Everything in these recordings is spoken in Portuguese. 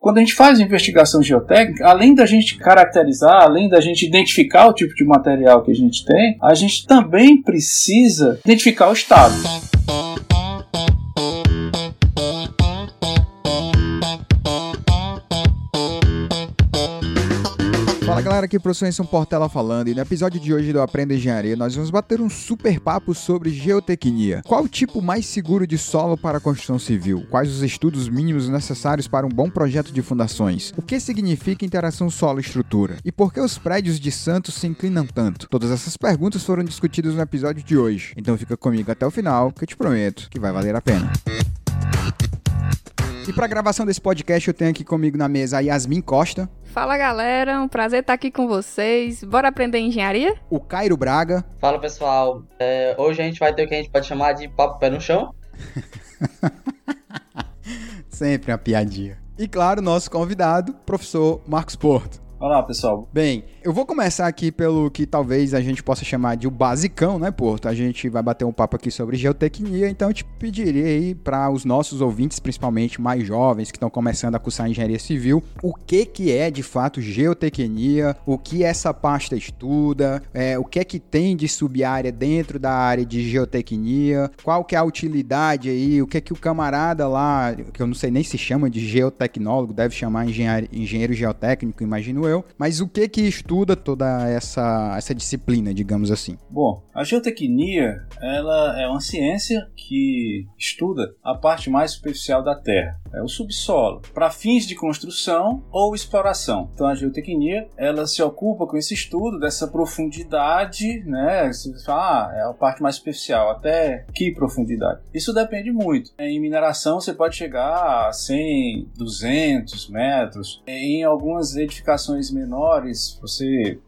Quando a gente faz investigação geotécnica, além da gente caracterizar, além da gente identificar o tipo de material que a gente tem, a gente também precisa identificar o estado. Galera, aqui o professor Enson Portela falando e no episódio de hoje do Aprenda Engenharia nós vamos bater um super papo sobre geotecnia. Qual o tipo mais seguro de solo para a construção civil? Quais os estudos mínimos necessários para um bom projeto de fundações? O que significa interação solo-estrutura? E por que os prédios de Santos se inclinam tanto? Todas essas perguntas foram discutidas no episódio de hoje, então fica comigo até o final que eu te prometo que vai valer a pena. E para a gravação desse podcast eu tenho aqui comigo na mesa a Yasmin Costa. Fala galera, um prazer estar aqui com vocês. Bora aprender engenharia? O Cairo Braga. Fala pessoal, é, hoje a gente vai ter o que a gente pode chamar de papo pé no chão. Sempre uma piadinha. E claro, nosso convidado, professor Marcos Porto. Olá, pessoal. Bem, eu vou começar aqui pelo que talvez a gente possa chamar de o basicão, né, Porto? A gente vai bater um papo aqui sobre geotecnia, então eu te pediria aí para os nossos ouvintes, principalmente mais jovens que estão começando a cursar engenharia civil, o que que é de fato geotecnia, o que essa pasta estuda, é, o que é que tem de subárea dentro da área de geotecnia, qual que é a utilidade aí, o que é que o camarada lá, que eu não sei nem se chama de geotecnólogo, deve chamar engenheiro, engenheiro geotécnico, imagino eu, mas o que que estuda toda essa, essa disciplina, digamos assim? Bom, a geotecnia ela é uma ciência que estuda a parte mais superficial da Terra, é o subsolo, para fins de construção ou exploração. Então a geotecnia ela se ocupa com esse estudo dessa profundidade, né? Você fala, ah, é a parte mais superficial, até que profundidade? Isso depende muito. Em mineração você pode chegar a 100, 200 metros. Em algumas edificações menores você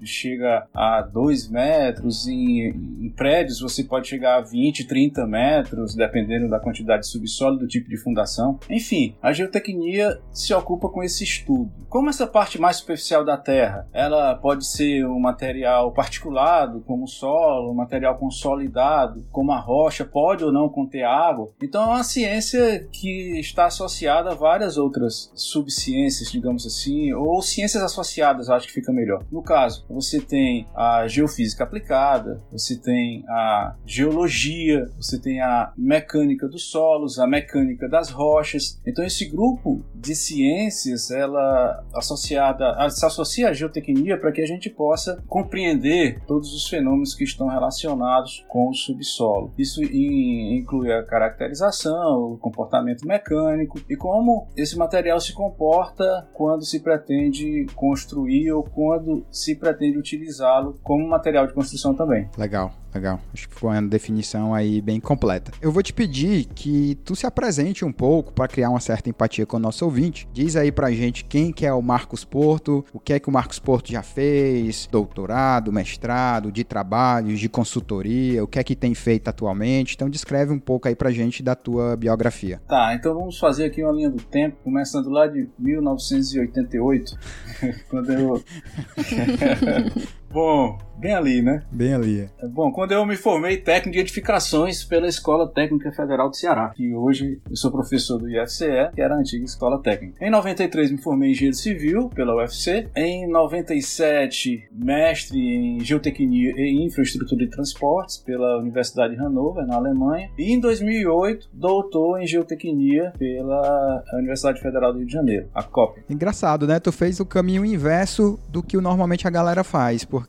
chega a 2 metros. Em, em prédios você pode chegar a 20, 30 metros, dependendo da quantidade de subsolo, do tipo de fundação. Enfim, a geotecnia se ocupa com esse estudo. Como essa parte mais superficial da Terra, ela pode ser um material particulado, como o solo, um material consolidado, como a rocha, pode ou não conter água. Então é uma ciência que está associada a várias outras subciências, digamos assim, ou ciências associadas, acho que fica melhor. No caso, você tem a geofísica aplicada, você tem a geologia, você tem a mecânica dos solos, a mecânica das rochas. Então esse grupo de ciências, ela associada, se associa à geotecnia para que a gente possa compreender todos os fenômenos que estão relacionados com o subsolo. Isso inclui a caracterização, o comportamento mecânico e como esse material se comporta quando se pretende construir ou quando se pretende utilizá-lo como material de construção também. Legal. Legal. Acho que ficou uma definição aí bem completa. Eu vou te pedir que tu se apresente um pouco para criar uma certa empatia com o nosso ouvinte. Diz aí pra gente quem que é o Marcos Porto, o que é que o Marcos Porto já fez, doutorado, mestrado, de trabalhos, de consultoria, o que é que tem feito atualmente. Então descreve um pouco aí pra gente da tua biografia. Tá, então vamos fazer aqui uma linha do tempo, começando lá de 1988, quando eu Bom, bem ali, né? Bem ali. É. Bom, quando eu me formei técnico de edificações pela Escola Técnica Federal do Ceará, e hoje eu sou professor do IFCE, que era a antiga Escola Técnica. Em 93 me formei em Engenheiro Civil pela UFC. Em 97, mestre em Geotecnia e Infraestrutura de Transportes pela Universidade de Hannover, na Alemanha. E em 2008, doutor em Geotecnia pela Universidade Federal do Rio de Janeiro, a COP. Engraçado, né? Tu fez o caminho inverso do que normalmente a galera faz, porque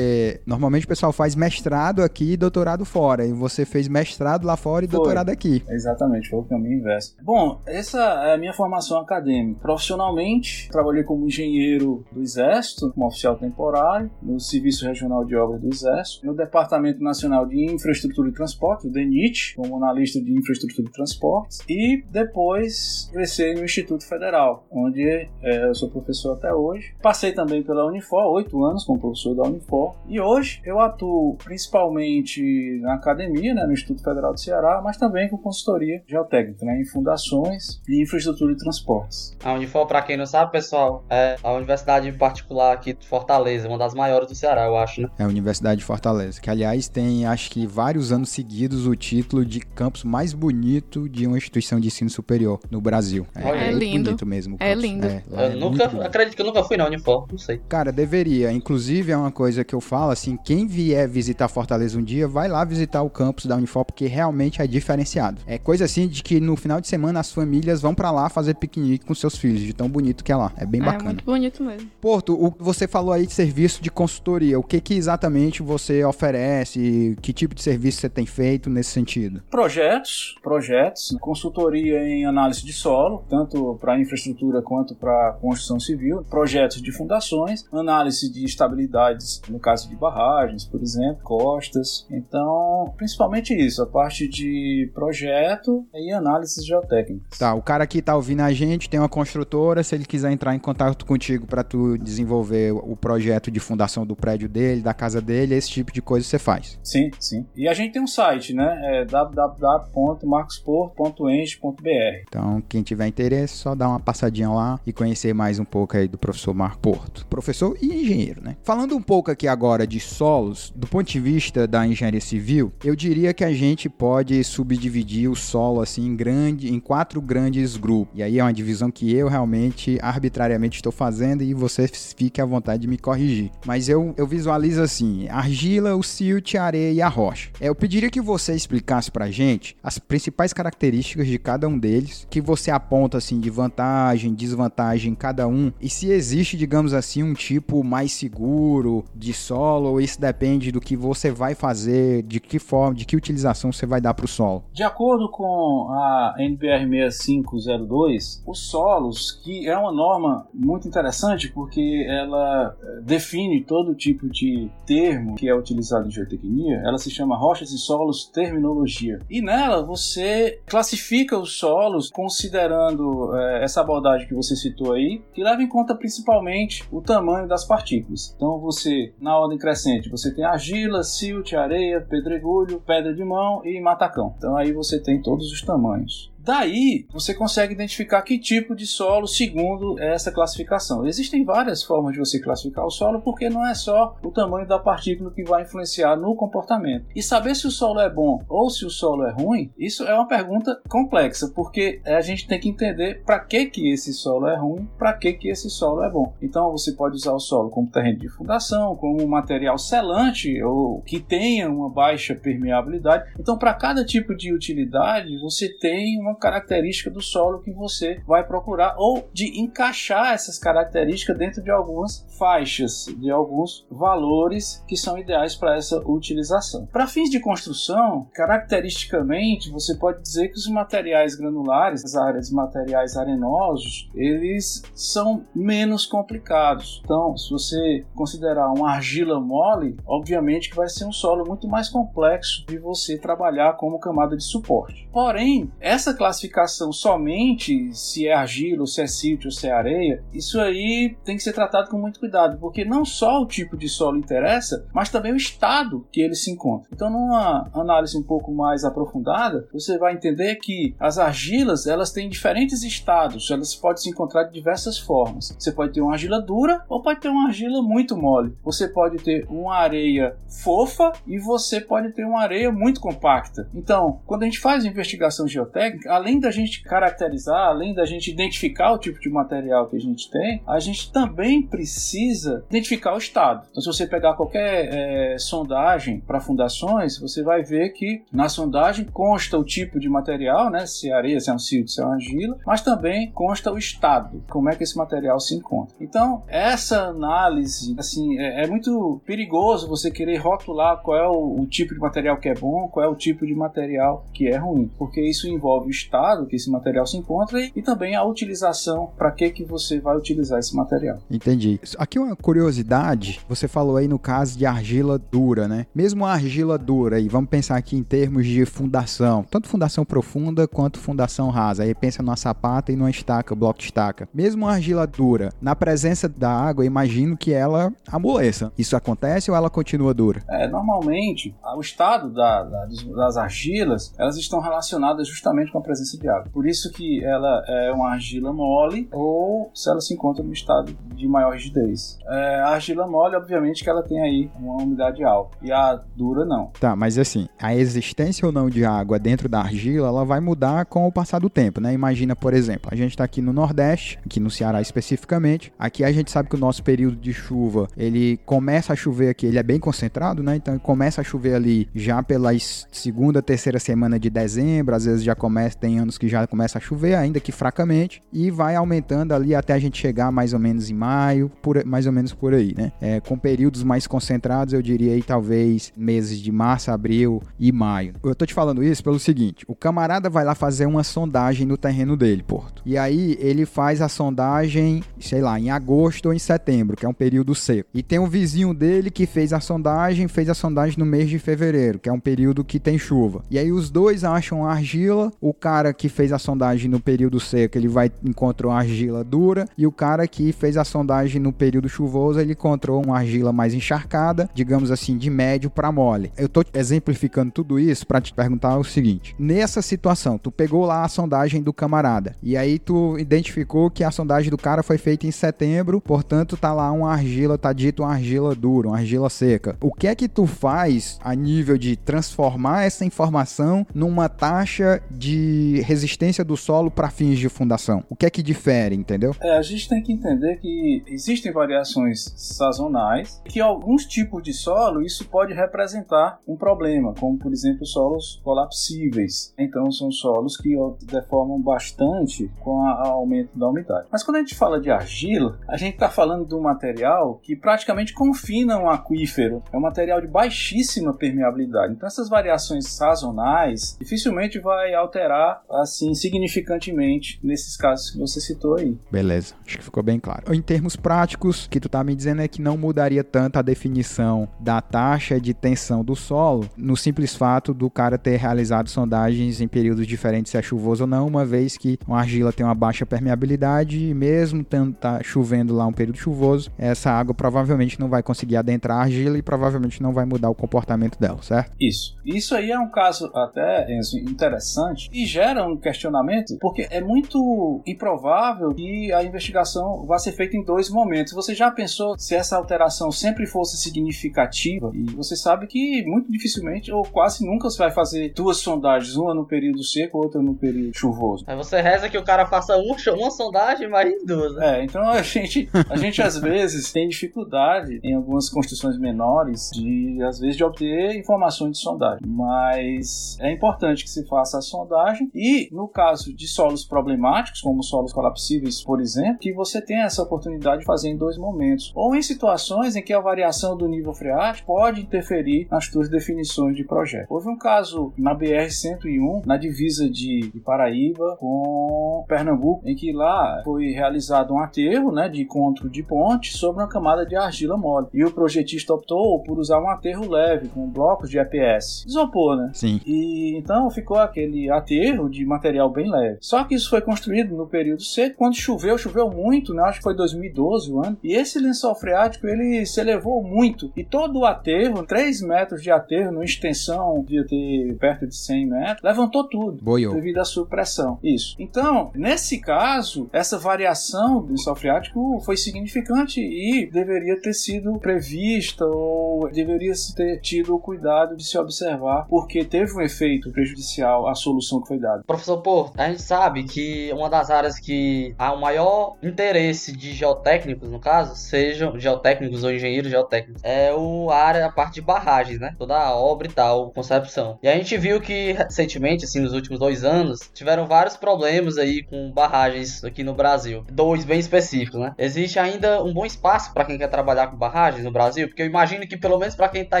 normalmente o pessoal faz mestrado aqui e doutorado fora, e você fez mestrado lá fora e Foi. doutorado aqui. Exatamente, foi o caminho inverso. Bom, essa é a minha formação acadêmica. Profissionalmente, trabalhei como engenheiro do Exército, como oficial temporário, no Serviço Regional de Obras do Exército, no Departamento Nacional de Infraestrutura e Transporte, o DENIT, como analista de infraestrutura e transportes, e depois ingressei no Instituto Federal, onde é, eu sou professor até hoje. Passei também pela Unifor, oito anos como professor da Unifor Unifor. E hoje eu atuo principalmente na academia, né, no Instituto Federal do Ceará, mas também com consultoria geotécnica, né, em fundações e infraestrutura de transportes. A Unifor, para quem não sabe, pessoal, é a universidade particular aqui de Fortaleza, uma das maiores do Ceará, eu acho, né? É a Universidade de Fortaleza, que aliás tem, acho que vários anos seguidos, o título de campus mais bonito de uma instituição de ensino superior no Brasil. É, é lindo. bonito mesmo. É lindo. É, eu nunca, acredito que eu nunca fui na Unifor, não sei. Cara, deveria. Inclusive, é uma coisa que eu falo, assim, quem vier visitar Fortaleza um dia, vai lá visitar o campus da Unifor, porque realmente é diferenciado. É coisa assim de que no final de semana as famílias vão para lá fazer piquenique com seus filhos, de tão bonito que é lá. É bem bacana. É muito bonito mesmo. Porto, o, você falou aí de serviço de consultoria. O que que exatamente você oferece? Que tipo de serviço você tem feito nesse sentido? Projetos, projetos, consultoria em análise de solo, tanto para infraestrutura quanto para construção civil, projetos de fundações, análise de estabilidades, no caso de barragens, por exemplo, costas. Então, principalmente isso, a parte de projeto e análises geotécnicas. Tá, o cara que tá ouvindo a gente tem uma construtora, se ele quiser entrar em contato contigo para tu desenvolver o projeto de fundação do prédio dele, da casa dele, esse tipo de coisa você faz. Sim, sim. E a gente tem um site, né? É www.marcospor.eng.br. Então, quem tiver interesse, só dá uma passadinha lá e conhecer mais um pouco aí do professor Marco Porto. Professor e engenheiro, né? Falando um pouco aqui agora de solos, do ponto de vista da engenharia civil, eu diria que a gente pode subdividir o solo assim em grande, em quatro grandes grupos. E aí é uma divisão que eu realmente arbitrariamente estou fazendo e você fique à vontade de me corrigir. Mas eu, eu visualizo assim: argila, o silt, a areia e a rocha. É, eu pediria que você explicasse pra gente as principais características de cada um deles, que você aponta assim de vantagem, desvantagem em cada um, e se existe, digamos assim, um tipo mais seguro de solo, ou isso depende do que você vai fazer, de que forma, de que utilização você vai dar para o solo. De acordo com a NBR 6502, os solos, que é uma norma muito interessante porque ela eh, define todo tipo de termo que é utilizado em geotecnia, ela se chama Rochas e Solos Terminologia. E nela você classifica os solos considerando é, essa abordagem que você citou aí, que leva em conta principalmente o tamanho das partículas. Então você, na ordem crescente, você tem argila, silt, areia, pedregulho, pedra de mão e matacão. Então aí você tem todos os tamanhos. Daí você consegue identificar que tipo de solo segundo essa classificação. Existem várias formas de você classificar o solo, porque não é só o tamanho da partícula que vai influenciar no comportamento. E saber se o solo é bom ou se o solo é ruim, isso é uma pergunta complexa, porque a gente tem que entender para que que esse solo é ruim, para que que esse solo é bom. Então você pode usar o solo como terreno de fundação, como um material selante ou que tenha uma baixa permeabilidade. Então para cada tipo de utilidade você tem uma uma característica do solo que você vai procurar ou de encaixar essas características dentro de algumas faixas, de alguns valores que são ideais para essa utilização. Para fins de construção, caracteristicamente, você pode dizer que os materiais granulares, as áreas de materiais arenosos, eles são menos complicados. Então, se você considerar uma argila mole, obviamente que vai ser um solo muito mais complexo de você trabalhar como camada de suporte. Porém, essa classificação somente se é argila, se é sítio, se é areia, isso aí tem que ser tratado com muito cuidado, porque não só o tipo de solo interessa, mas também o estado que ele se encontra. Então, numa análise um pouco mais aprofundada, você vai entender que as argilas elas têm diferentes estados, elas podem se encontrar de diversas formas. Você pode ter uma argila dura ou pode ter uma argila muito mole. Você pode ter uma areia fofa e você pode ter uma areia muito compacta. Então, quando a gente faz investigação geotécnica, além da gente caracterizar, além da gente identificar o tipo de material que a gente tem, a gente também precisa identificar o estado. Então, se você pegar qualquer é, sondagem para fundações, você vai ver que na sondagem consta o tipo de material, né? Se é areia, se é um silto, se é uma argila, mas também consta o estado, como é que esse material se encontra. Então, essa análise, assim, é, é muito perigoso você querer rotular qual é o, o tipo de material que é bom, qual é o tipo de material que é ruim, porque isso envolve o estado que esse material se encontra e, e também a utilização, para que, que você vai utilizar esse material. Entendi. Aqui uma curiosidade, você falou aí no caso de argila dura, né? Mesmo a argila dura, e vamos pensar aqui em termos de fundação, tanto fundação profunda quanto fundação rasa. Aí pensa numa sapata e numa estaca, bloco de estaca. Mesmo a argila dura, na presença da água, imagino que ela amoleça. Isso acontece ou ela continua dura? É, normalmente, o estado da, da, das argilas, elas estão relacionadas justamente com a presença de água. Por isso que ela é uma argila mole ou se ela se encontra no estado de maior rigidez. É, a argila mole, obviamente, que ela tem aí uma umidade alta e a dura não. Tá, mas assim, a existência ou não de água dentro da argila, ela vai mudar com o passar do tempo, né? Imagina, por exemplo, a gente está aqui no Nordeste, aqui no Ceará especificamente. Aqui a gente sabe que o nosso período de chuva, ele começa a chover aqui, ele é bem concentrado, né? Então começa a chover ali já pela segunda, terceira semana de dezembro, às vezes já começa, tem anos que já começa a chover, ainda que fracamente, e vai aumentando ali até a gente chegar mais ou menos em maio, por, mais ou menos por aí, né? É, com períodos mais concentrados, eu diria aí talvez meses de março, abril e maio. Eu tô te falando isso pelo seguinte: o camarada vai lá fazer uma sondagem no terreno dele, Porto. E aí ele faz a sondagem, sei lá, em agosto ou em setembro, que é um período seco. E tem um vizinho dele que fez a sondagem, fez a sondagem no mês de fevereiro, que é um período que tem chuva. E aí os dois acham argila, o cara que fez a sondagem no período seco, ele vai encontrou argila dura, e o cara que fez a sondagem no período chuvoso, ele encontrou uma argila mais encharcada, digamos assim, de médio para mole. Eu tô exemplificando tudo isso para te perguntar o seguinte: nessa situação, tu pegou lá a sondagem do camarada e aí tu identificou que a sondagem do cara foi feita em setembro, portanto tá lá uma argila, tá dito uma argila dura, uma argila seca. O que é que tu faz a nível de transformar essa informação numa taxa de resistência do solo para fins de fundação? O que é que difere, entendeu? É, a gente tem que entender que existem variações sazonais, que alguns tipos de solo isso pode representar um problema, como por exemplo solos colapsíveis. Então são solos que deformam bastante com o aumento da umidade. Mas quando a gente fala de argila, a gente está falando de um material que praticamente confina um aquífero. É um material de baixíssima permeabilidade. Então essas variações sazonais dificilmente vai alterar assim significantemente nesses casos que você citou aí. Beleza, acho que ficou bem claro. Em termos práticos, o que tu tá me dizendo é que não mudaria tanto a definição da taxa de tensão do solo no simples fato do cara ter realizado sondagens em períodos diferentes, se é chuvoso ou não, uma vez que uma argila tem uma baixa permeabilidade e mesmo tendo tá chovendo lá um período chuvoso, essa água provavelmente não vai conseguir adentrar a argila e provavelmente não vai mudar o comportamento dela, certo? Isso. Isso aí é um caso até Enzo, interessante e gera um questionamento porque é muito improvável que a investigação vá ser feita em dois momentos. Você já pensou se essa alteração sempre fosse significativa? E você sabe que muito dificilmente ou quase nunca você vai fazer duas sondagens, uma no período seco, outra no período chuvoso. Aí você reza que o cara faça uma, uma sondagem, mas duas. Né? É, então a gente, a gente às vezes tem dificuldade em algumas construções menores de às vezes de obter informações de sondagem, mas é importante que se faça a sondagem e no caso de solos problemáticos, como solos colapsíveis, por exemplo, que você tenha essa oportunidade de fazer em dois momentos, ou em situações em que a variação do nível freático pode interferir nas suas definições de projeto. Houve um caso na BR-101, na divisa de, de Paraíba com Pernambuco, em que lá foi realizado um aterro né, de encontro de ponte sobre uma camada de argila mole. E o projetista optou por usar um aterro leve, com blocos de EPS. Isopor, né? Sim. E então ficou aquele aterro de material bem leve. Só que isso foi construído no período seco, quando choveu, choveu muito, né? Acho que foi 2012 o ano. E esse lençol freático ele se elevou muito. E todo o aterro, 3 metros de aterro, numa extensão, devia ter perto de 100 metros, levantou tudo. Boiou. Devido à supressão. Isso. Então, nesse caso, essa variação do lençol freático foi significante e deveria ter sido prevista ou deveria se ter tido o cuidado de se observar, porque teve um efeito prejudicial à solução que foi Professor Porto, a gente sabe que uma das áreas que há o maior interesse de geotécnicos, no caso, sejam geotécnicos ou engenheiros geotécnicos, é o área, a parte de barragens, né? Toda a obra e tal, concepção. E a gente viu que recentemente, assim, nos últimos dois anos, tiveram vários problemas aí com barragens aqui no Brasil. Dois bem específicos, né? Existe ainda um bom espaço para quem quer trabalhar com barragens no Brasil, porque eu imagino que pelo menos para quem tá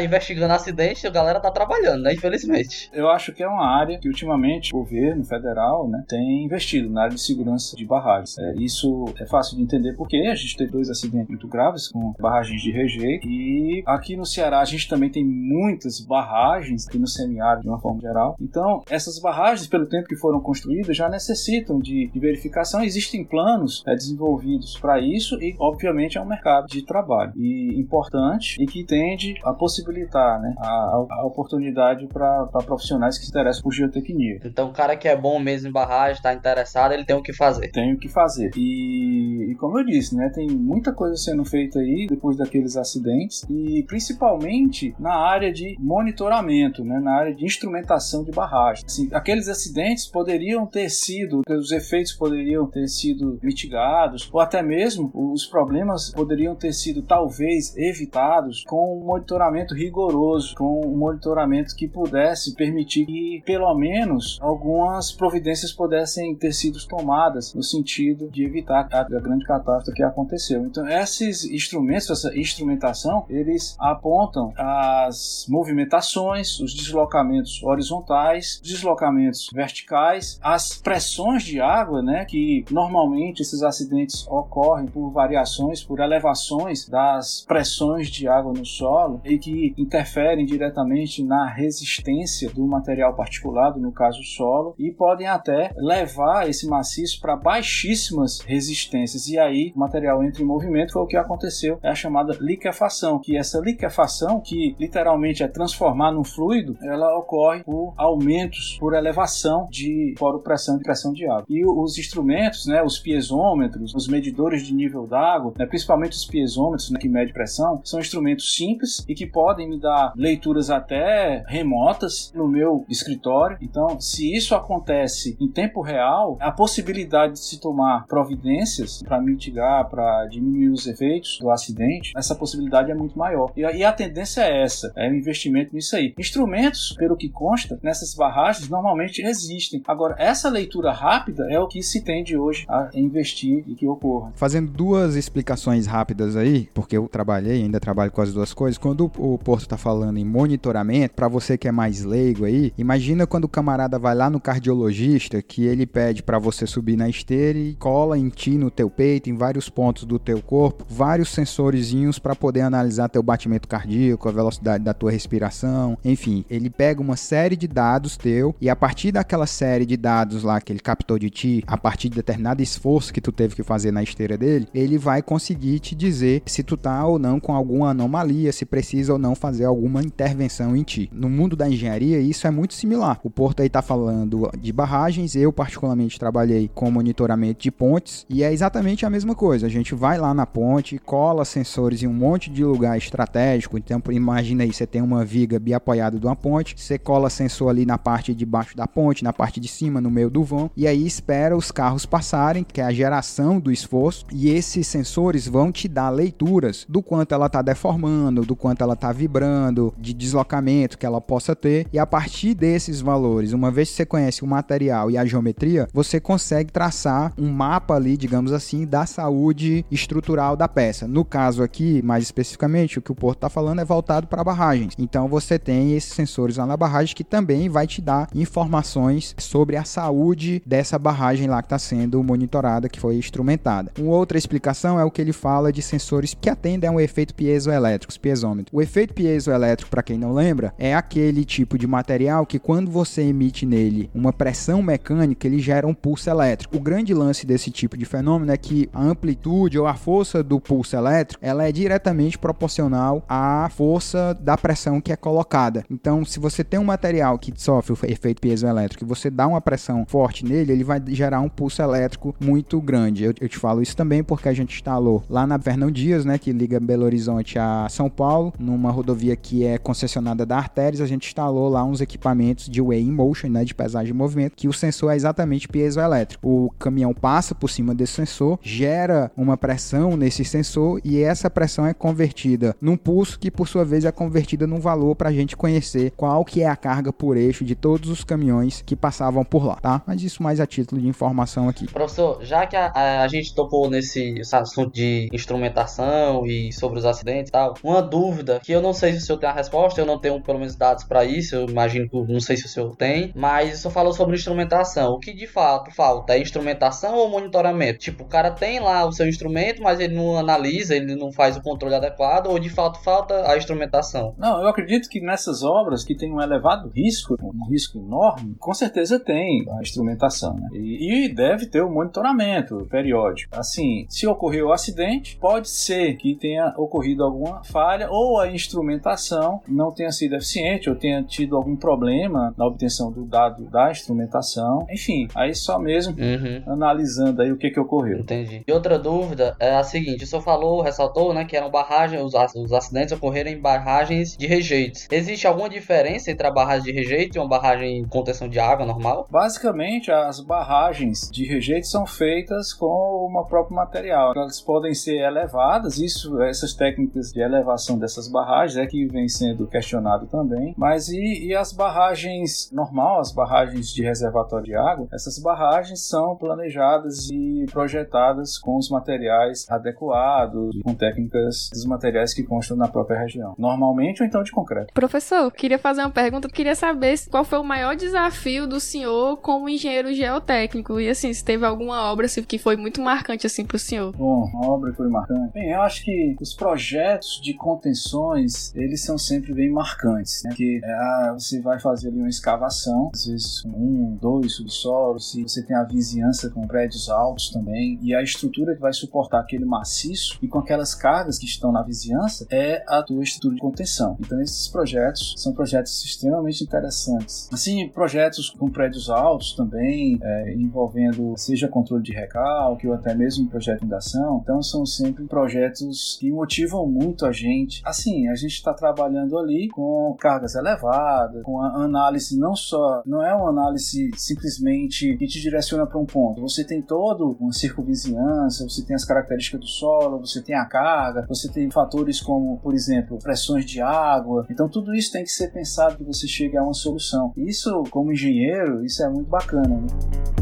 investigando acidente, a galera tá trabalhando, né? Infelizmente. Eu acho que é uma área que ultimamente o governo federal né, tem investido na área de segurança de barragens. É, isso é fácil de entender porque a gente teve dois acidentes muito graves com barragens de rejeito e aqui no Ceará a gente também tem muitas barragens aqui no semiárido de uma forma geral. Então, essas barragens, pelo tempo que foram construídas, já necessitam de, de verificação. Existem planos é, desenvolvidos para isso e, obviamente, é um mercado de trabalho e importante e que tende a possibilitar né, a, a oportunidade para profissionais que se interessam por geotecnia. Então, cara que é bom mesmo em barragem, está interessado, ele tem o que fazer. Tem o que fazer. E, e como eu disse, né, tem muita coisa sendo feita aí depois daqueles acidentes e principalmente na área de monitoramento, né, na área de instrumentação de barragem. Assim, aqueles acidentes poderiam ter sido, os efeitos poderiam ter sido mitigados ou até mesmo os problemas poderiam ter sido talvez evitados com um monitoramento rigoroso, com um monitoramento que pudesse permitir que pelo menos algumas providências pudessem ter sido tomadas no sentido de evitar a, grande catástrofe que aconteceu. Então esses instrumentos, essa instrumentação, eles apontam as movimentações, os deslocamentos horizontais, deslocamentos verticais, as pressões de água, né, que normalmente esses acidentes ocorrem por variações, por elevações das pressões de água no solo e que interferem diretamente na resistência do material particulado, no caso o solo, e podem até levar esse maciço para baixíssimas resistências. E aí o material entra em movimento, foi o que aconteceu, é a chamada liquefação, que essa liquefação, que literalmente é transformar num fluido, ela ocorre por aumentos, por elevação de poro pressão e pressão de água. E os instrumentos, né, os piezômetros, os medidores de nível d'água, né, principalmente os piezômetros né, que mede pressão, são instrumentos simples e que podem me dar leituras até remotas no meu escritório. Então, se isso acontece em tempo real, a possibilidade de se tomar providências para mitigar, para diminuir os efeitos do acidente, essa possibilidade é muito maior. E, e a tendência é essa, é o investimento nisso aí. Instrumentos, pelo que consta, nessas barragens normalmente existem. Agora, essa leitura rápida é o que se tende hoje a investir e que ocorra. Fazendo duas explicações rápidas aí, porque eu trabalhei, ainda trabalho com as duas coisas. Quando o Porto está falando em monitoramento, para você que é mais leigo aí, imagina quando o camarada vai lá no cardiologista que ele pede para você subir na esteira e cola em ti, no teu peito, em vários pontos do teu corpo, vários sensorzinhos para poder analisar teu batimento cardíaco, a velocidade da tua respiração, enfim, ele pega uma série de dados teu e a partir daquela série de dados lá que ele captou de ti, a partir de determinado esforço que tu teve que fazer na esteira dele, ele vai conseguir te dizer se tu tá ou não com alguma anomalia, se precisa ou não fazer alguma intervenção em ti. No mundo da engenharia, isso é muito similar. O Porto aí tá falando de barragens, eu particularmente trabalhei com monitoramento de pontes e é exatamente a mesma coisa. A gente vai lá na ponte, cola sensores em um monte de lugar estratégico. Então, imagina aí, você tem uma viga biapoiada de uma ponte, você cola sensor ali na parte de baixo da ponte, na parte de cima, no meio do vão, e aí espera os carros passarem, que é a geração do esforço, e esses sensores vão te dar leituras do quanto ela está deformando, do quanto ela está vibrando, de deslocamento que ela possa ter, e a partir desses valores, uma vez que você conhece o material e a geometria, você consegue traçar um mapa ali, digamos assim, da saúde estrutural da peça. No caso aqui, mais especificamente, o que o Porto está falando é voltado para barragens. Então você tem esses sensores lá na barragem que também vai te dar informações sobre a saúde dessa barragem lá que está sendo monitorada, que foi instrumentada. Uma outra explicação é o que ele fala de sensores que atendem a um efeito piezoelétrico, piezômetro. O efeito piezoelétrico, para quem não lembra, é aquele tipo de material que quando você emite nele uma pressão mecânica, ele gera um pulso elétrico. O grande lance desse tipo de fenômeno é que a amplitude ou a força do pulso elétrico, ela é diretamente proporcional à força da pressão que é colocada. Então, se você tem um material que sofre o efeito piezoelétrico e você dá uma pressão forte nele, ele vai gerar um pulso elétrico muito grande. Eu, eu te falo isso também porque a gente instalou lá na Fernão Dias, né, que liga Belo Horizonte a São Paulo, numa rodovia que é concessionada da Artérias, a gente instalou lá uns equipamentos de Way in Motion, né, de pesagem de movimento, que o sensor é exatamente piezoelétrico. O caminhão passa por cima desse sensor, gera uma pressão nesse sensor e essa pressão é convertida num pulso que por sua vez é convertida num valor para a gente conhecer qual que é a carga por eixo de todos os caminhões que passavam por lá, tá? Mas isso mais a título de informação aqui. Professor, já que a, a, a gente tocou nesse assunto de instrumentação e sobre os acidentes e tal, uma dúvida que eu não sei se o senhor tem a resposta, eu não tenho pelo menos dados para isso, eu imagino que não sei se o senhor tem, mas você falou sobre instrumentação. O que de fato falta? É instrumentação ou monitoramento? Tipo, o cara tem lá o seu instrumento, mas ele não analisa, ele não faz o controle adequado, ou de fato falta a instrumentação? Não, eu acredito que nessas obras que tem um elevado risco, um risco enorme, com certeza tem a instrumentação. Né? E, e deve ter o monitoramento periódico. Assim, se ocorreu o um acidente, pode ser que tenha ocorrido alguma falha ou a instrumentação não tenha sido eficiente ou tenha tido algum problema na obtenção do dado da instrumentação. Enfim, aí só mesmo uhum. analisando aí o que, que ocorreu. Entendi. E outra dúvida é a seguinte: o senhor falou, ressaltou, né, que eram barragens, os, acidentes ocorreram em barragens de rejeitos. Existe alguma diferença entre a barragem de rejeito e uma barragem de contenção de água normal? Basicamente, as barragens de rejeito são feitas com uma próprio material. Elas podem ser elevadas, isso, essas técnicas de elevação dessas barragens é que vem sendo questionado também. Mas e, e as barragens normal, as barragens de reservatório de água, essas barragens são planejadas e projetadas com os materiais adequados, com técnicas dos materiais que constam na própria região. Normalmente ou então de concreto. Professor, queria fazer uma pergunta, queria saber qual foi o maior desafio do senhor como engenheiro geotécnico e assim, se teve alguma obra assim, que foi muito marcante assim pro senhor. Bom, uma obra que foi marcante. Bem, eu acho que os projetos de contenções, eles são sempre bem marcantes, né? Que é, ah, você vai fazer ali uma escavação, às vezes um, dois subsolos, e você tem a vizinhança com prédios altos também, e a estrutura que vai suportar aquele maciço e com aquelas cargas que estão na vizinhança é a tua estrutura de contenção. Então esses projetos são projetos extremamente interessantes. Assim, projetos com prédios altos também, é, envolvendo seja controle de recalque ou até mesmo projeto de fundação, então são sempre projetos que motivam muito a gente. Assim, a gente está trabalhando ali com cargas elevadas, com a análise não só, não é uma análise simplesmente que te direciona para um ponto. Você tem todo uma circunvizinhança, você tem as características do solo, você tem a carga, você tem fatores como, por exemplo, pressões de água. Então tudo isso tem que ser pensado que você chegue a uma solução. Isso, como engenheiro, isso é muito bacana. Né?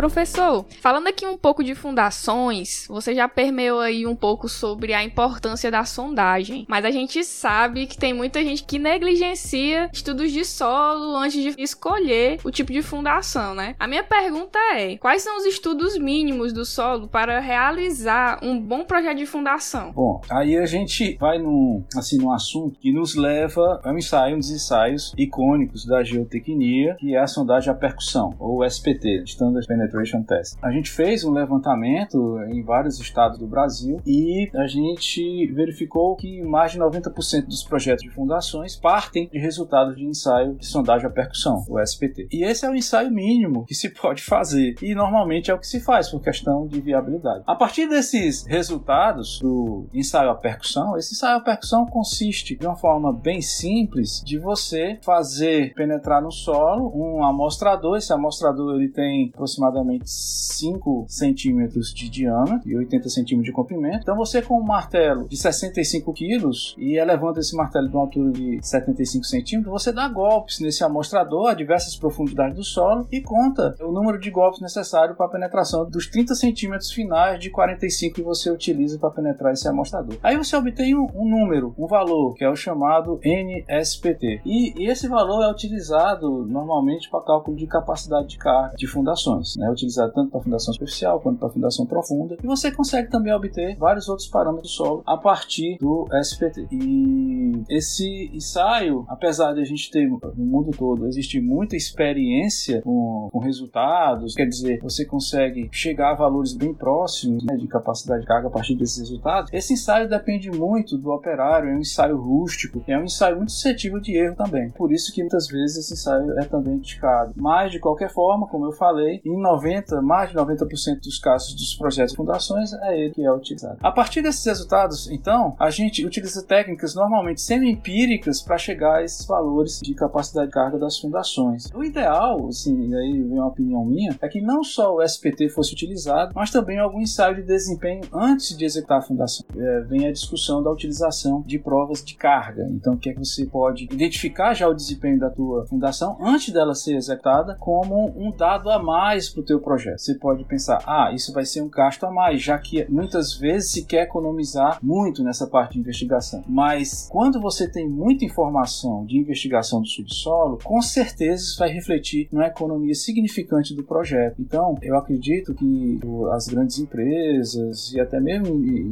Professor, falando aqui um pouco de fundações, você já permeou aí um pouco sobre a importância da sondagem, mas a gente sabe que tem muita gente que negligencia estudos de solo antes de escolher o tipo de fundação, né? A minha pergunta é: quais são os estudos mínimos do solo para realizar um bom projeto de fundação? Bom, aí a gente vai num, assim, num assunto que nos leva a um ensaio, um dos ensaios icônicos da geotecnia, que é a sondagem à percussão, ou SPT, Standard Penetration Penetration Test. A gente fez um levantamento em vários estados do Brasil e a gente verificou que mais de 90% dos projetos de fundações partem de resultados de ensaio de sondagem à percussão, o SPT. E esse é o ensaio mínimo que se pode fazer e normalmente é o que se faz por questão de viabilidade. A partir desses resultados do ensaio à percussão, esse ensaio à percussão consiste de uma forma bem simples de você fazer penetrar no solo um amostrador. Esse amostrador ele tem aproximadamente aproximadamente 5 centímetros de diâmetro e 80 centímetros de comprimento. Então você com um martelo de 65 quilos e elevando esse martelo de uma altura de 75 centímetros, você dá golpes nesse amostrador a diversas profundidades do solo e conta o número de golpes necessário para a penetração dos 30 centímetros finais de 45 que você utiliza para penetrar esse amostrador. Aí você obtém um, um número, um valor, que é o chamado NSPT. E, e esse valor é utilizado normalmente para cálculo de capacidade de carga de fundações né, utilizado tanto para fundação superficial quanto para fundação profunda. E você consegue também obter vários outros parâmetros do solo a partir do SPT. E esse ensaio, apesar de a gente ter no mundo todo existe muita experiência com, com resultados, quer dizer, você consegue chegar a valores bem próximos né, de capacidade de carga a partir desses resultados. Esse ensaio depende muito do operário, é um ensaio rústico, é um ensaio muito suscetível de erro também. Por isso que muitas vezes esse ensaio é também indicado. Mas de qualquer forma, como eu falei, em 90, mais de 90% dos casos dos projetos de fundações é ele que é utilizado. A partir desses resultados, então, a gente utiliza técnicas normalmente semi-empíricas para chegar a esses valores de capacidade de carga das fundações. O ideal, assim, aí vem uma opinião minha, é que não só o SPT fosse utilizado, mas também algum ensaio de desempenho antes de executar a fundação. É, vem a discussão da utilização de provas de carga. Então, o que é que você pode identificar já o desempenho da tua fundação antes dela ser executada como um dado a mais para o teu projeto. Você pode pensar, ah, isso vai ser um gasto a mais, já que muitas vezes se quer economizar muito nessa parte de investigação. Mas quando você tem muita informação de investigação do subsolo, com certeza isso vai refletir numa economia significante do projeto. Então, eu acredito que as grandes empresas e até mesmo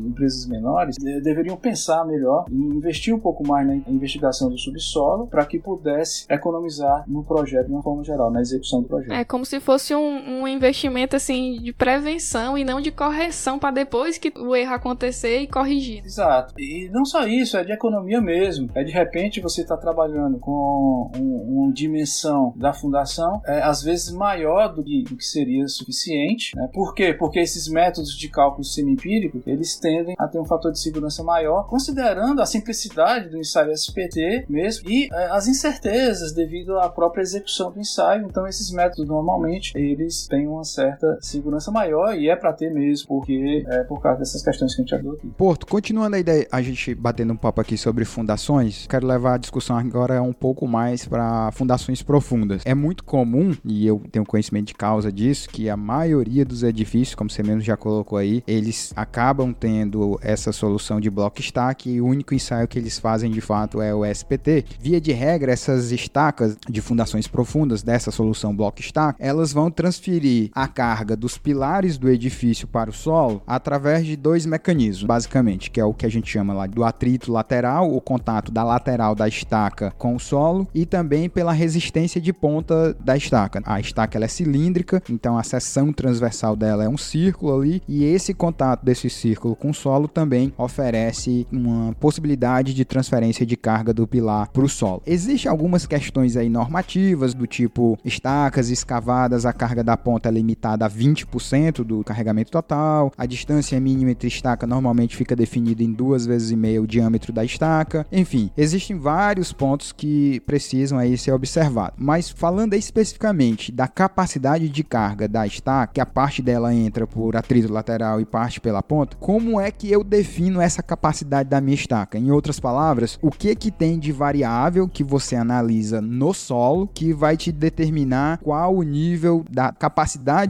empresas menores deveriam pensar melhor em investir um pouco mais na investigação do subsolo para que pudesse economizar no projeto de uma forma geral, na execução do projeto. É como se fosse um, um investimento assim de prevenção e não de correção para depois que o erro acontecer e corrigir. Exato. E não só isso, é de economia mesmo. É de repente você está trabalhando com um, uma dimensão da fundação é, às vezes maior do que, do que seria suficiente. Né? Por quê? Porque esses métodos de cálculo semi-empírico eles tendem a ter um fator de segurança maior, considerando a simplicidade do ensaio SPT mesmo e é, as incertezas devido à própria execução do ensaio. Então esses métodos normalmente eles têm uma certa segurança maior e é para ter mesmo, porque é por causa dessas questões que a gente abordou aqui. Porto, continuando a ideia, a gente batendo um papo aqui sobre fundações, quero levar a discussão agora um pouco mais para fundações profundas. É muito comum, e eu tenho conhecimento de causa disso, que a maioria dos edifícios, como você mesmo já colocou aí, eles acabam tendo essa solução de bloco stack e o único ensaio que eles fazem de fato é o SPT. Via de regra, essas estacas de fundações profundas dessa solução block stack, elas vão transferir a carga dos pilares do edifício para o solo através de dois mecanismos, basicamente, que é o que a gente chama lá do atrito lateral, o contato da lateral da estaca com o solo e também pela resistência de ponta da estaca. A estaca ela é cilíndrica, então a seção transversal dela é um círculo ali e esse contato desse círculo com o solo também oferece uma possibilidade de transferência de carga do pilar para o solo. Existem algumas questões aí normativas do tipo estacas escavadas, a carga da ponta é limitada a 20% do carregamento total, a distância mínima entre estaca normalmente fica definida em duas vezes e meia o diâmetro da estaca. Enfim, existem vários pontos que precisam aí ser observados. Mas falando especificamente da capacidade de carga da estaca, que a parte dela entra por atrito lateral e parte pela ponta, como é que eu defino essa capacidade da minha estaca? Em outras palavras, o que que tem de variável que você analisa no solo que vai te determinar qual o nível da capacidade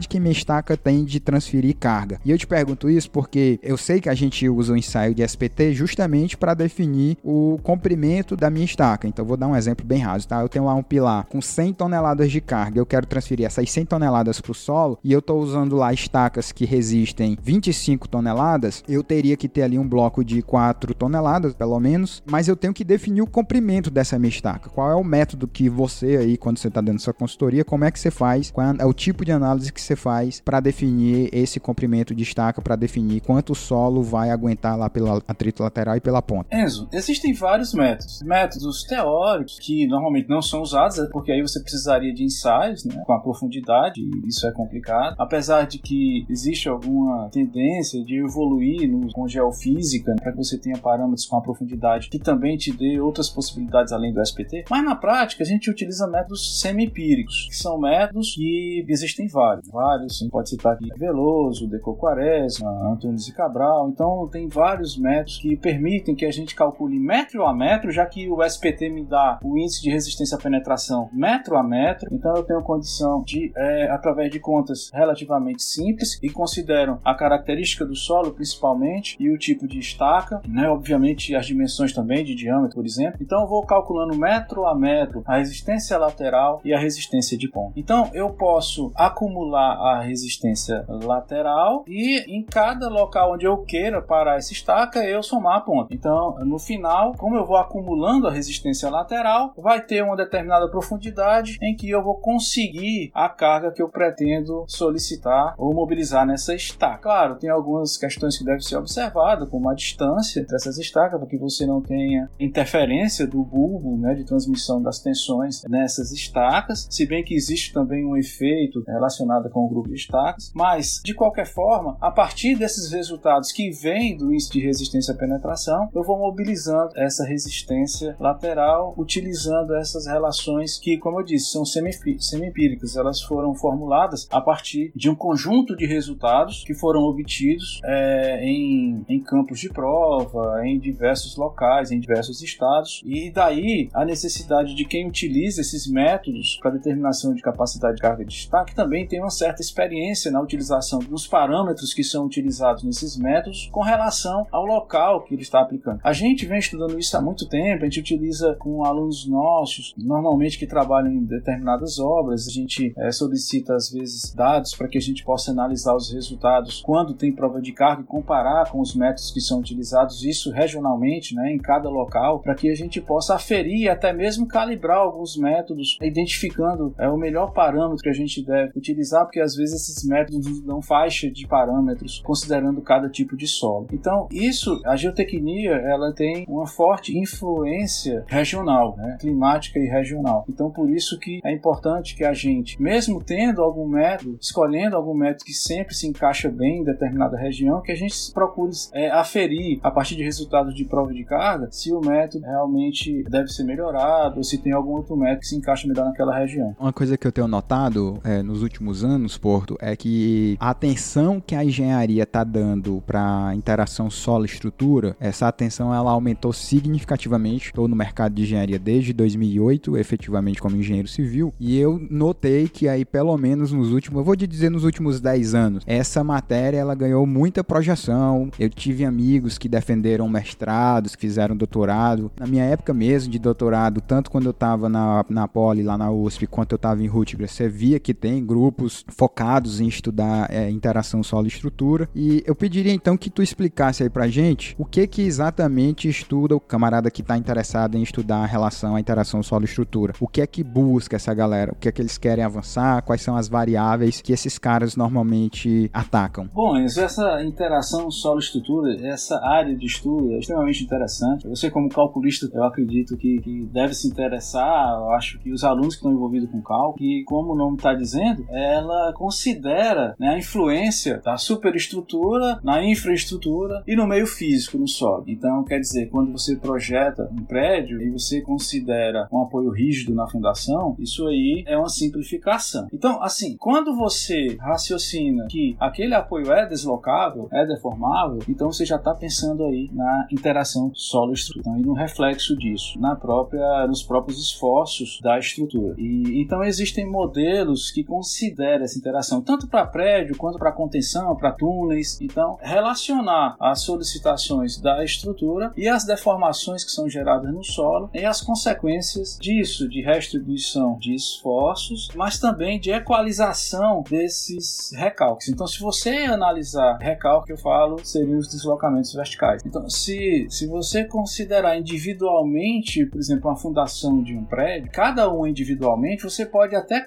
que minha estaca tem de transferir carga? E eu te pergunto isso porque eu sei que a gente usa o ensaio de SPT justamente para definir o comprimento da minha estaca. Então vou dar um exemplo bem raso, tá? Eu tenho lá um pilar com 100 toneladas de carga, eu quero transferir essas 100 toneladas para o solo e eu estou usando lá estacas que resistem 25 toneladas, eu teria que ter ali um bloco de 4 toneladas, pelo menos, mas eu tenho que definir o comprimento dessa minha estaca. Qual é o método que você aí, quando você está dando sua consultoria, como é que você faz? Qual é o tipo de análise que você faz para definir esse comprimento de estaca, para definir quanto o solo vai aguentar lá pelo atrito lateral e pela ponta? Enzo, existem vários métodos. Métodos teóricos que normalmente não são usados, é porque aí você precisaria de ensaios né, com a profundidade, e isso é complicado. Apesar de que existe alguma tendência de evoluir no, com geofísica, né, para que você tenha parâmetros com a profundidade que também te dê outras possibilidades além do SPT. Mas na prática, a gente utiliza métodos semi-empíricos, que são métodos que existem vários. Vários, pode citar aqui Veloso, Deco Quaresma, Antunes e Cabral. Então, tem vários métodos que permitem que a gente calcule metro a metro, já que o SPT me dá o índice de resistência à penetração metro a metro. Então, eu tenho condição de, é, através de contas relativamente simples e consideram a característica do solo, principalmente, e o tipo de estaca, né? obviamente as dimensões também de diâmetro, por exemplo. Então, eu vou calculando metro a metro a resistência lateral e a resistência de ponta. Então, eu posso acumular a resistência lateral e em cada local onde eu queira parar essa estaca, eu somar a ponta. Então, no final, como eu vou acumulando a resistência lateral, vai ter uma determinada profundidade em que eu vou conseguir a carga que eu pretendo solicitar ou mobilizar nessa estaca. Claro, tem algumas questões que devem ser observadas, como a distância entre essas estacas, para que você não tenha interferência do bulbo né, de transmissão das tensões nessas estacas, se bem que existe também um efeito é, relacionada com o grupo de destaques, mas de qualquer forma, a partir desses resultados que vêm do índice de resistência à penetração, eu vou mobilizando essa resistência lateral utilizando essas relações que, como eu disse, são semi-empíricas. Elas foram formuladas a partir de um conjunto de resultados que foram obtidos é, em, em campos de prova, em diversos locais, em diversos estados, e daí a necessidade de quem utiliza esses métodos para determinação de capacidade de carga de destaque também tem uma certa experiência na utilização dos parâmetros que são utilizados nesses métodos com relação ao local que ele está aplicando. A gente vem estudando isso há muito tempo, a gente utiliza com alunos nossos, normalmente que trabalham em determinadas obras, a gente é, solicita às vezes dados para que a gente possa analisar os resultados quando tem prova de carga e comparar com os métodos que são utilizados, isso regionalmente, né, em cada local, para que a gente possa aferir e até mesmo calibrar alguns métodos, identificando é, o melhor parâmetro que a gente deve utilizar, porque às vezes esses métodos dão faixa de parâmetros considerando cada tipo de solo. Então, isso, a geotecnia, ela tem uma forte influência regional, né, climática e regional. Então, por isso que é importante que a gente, mesmo tendo algum método, escolhendo algum método que sempre se encaixa bem em determinada região, que a gente procure é, aferir a partir de resultados de prova de carga se o método realmente deve ser melhorado ou se tem algum outro método que se encaixa melhor naquela região. Uma coisa que eu tenho notado é, nos últimos anos, Porto, é que a atenção que a engenharia está dando para interação solo-estrutura, essa atenção ela aumentou significativamente. Estou no mercado de engenharia desde 2008, efetivamente como engenheiro civil, e eu notei que aí pelo menos nos últimos, eu vou dizer nos últimos 10 anos, essa matéria ela ganhou muita projeção. Eu tive amigos que defenderam mestrados, que fizeram doutorado. Na minha época mesmo de doutorado, tanto quando eu estava na, na Poli, lá na USP, quanto eu estava em Rutgers, você via que tem grupos focados em estudar é, interação solo-estrutura. E eu pediria então que tu explicasse aí pra gente o que que exatamente estuda o camarada que está interessado em estudar a relação à interação solo-estrutura. O que é que busca essa galera? O que é que eles querem avançar? Quais são as variáveis que esses caras normalmente atacam? Bom, essa interação solo-estrutura, essa área de estudo é extremamente interessante. Você, como calculista, eu acredito que, que deve se interessar. Eu acho que os alunos que estão envolvidos com cálculo, que, como o nome está dizendo, ela considera né, a influência da superestrutura na infraestrutura e no meio físico, no solo. Então, quer dizer, quando você projeta um prédio e você considera um apoio rígido na fundação, isso aí é uma simplificação. Então, assim, quando você raciocina que aquele apoio é deslocável, é deformável, então você já está pensando aí na interação solo-estrutura então, e no reflexo disso, na própria, nos próprios esforços da estrutura. E então existem modelos que consideram essa interação tanto para prédio quanto para contenção, para túneis. Então, relacionar as solicitações da estrutura e as deformações que são geradas no solo e as consequências disso, de restribuição de esforços, mas também de equalização desses recalques. Então, se você analisar recalque, eu falo, seriam os deslocamentos verticais. Então, se, se você considerar individualmente, por exemplo, uma fundação de um prédio, cada um individualmente, você pode até,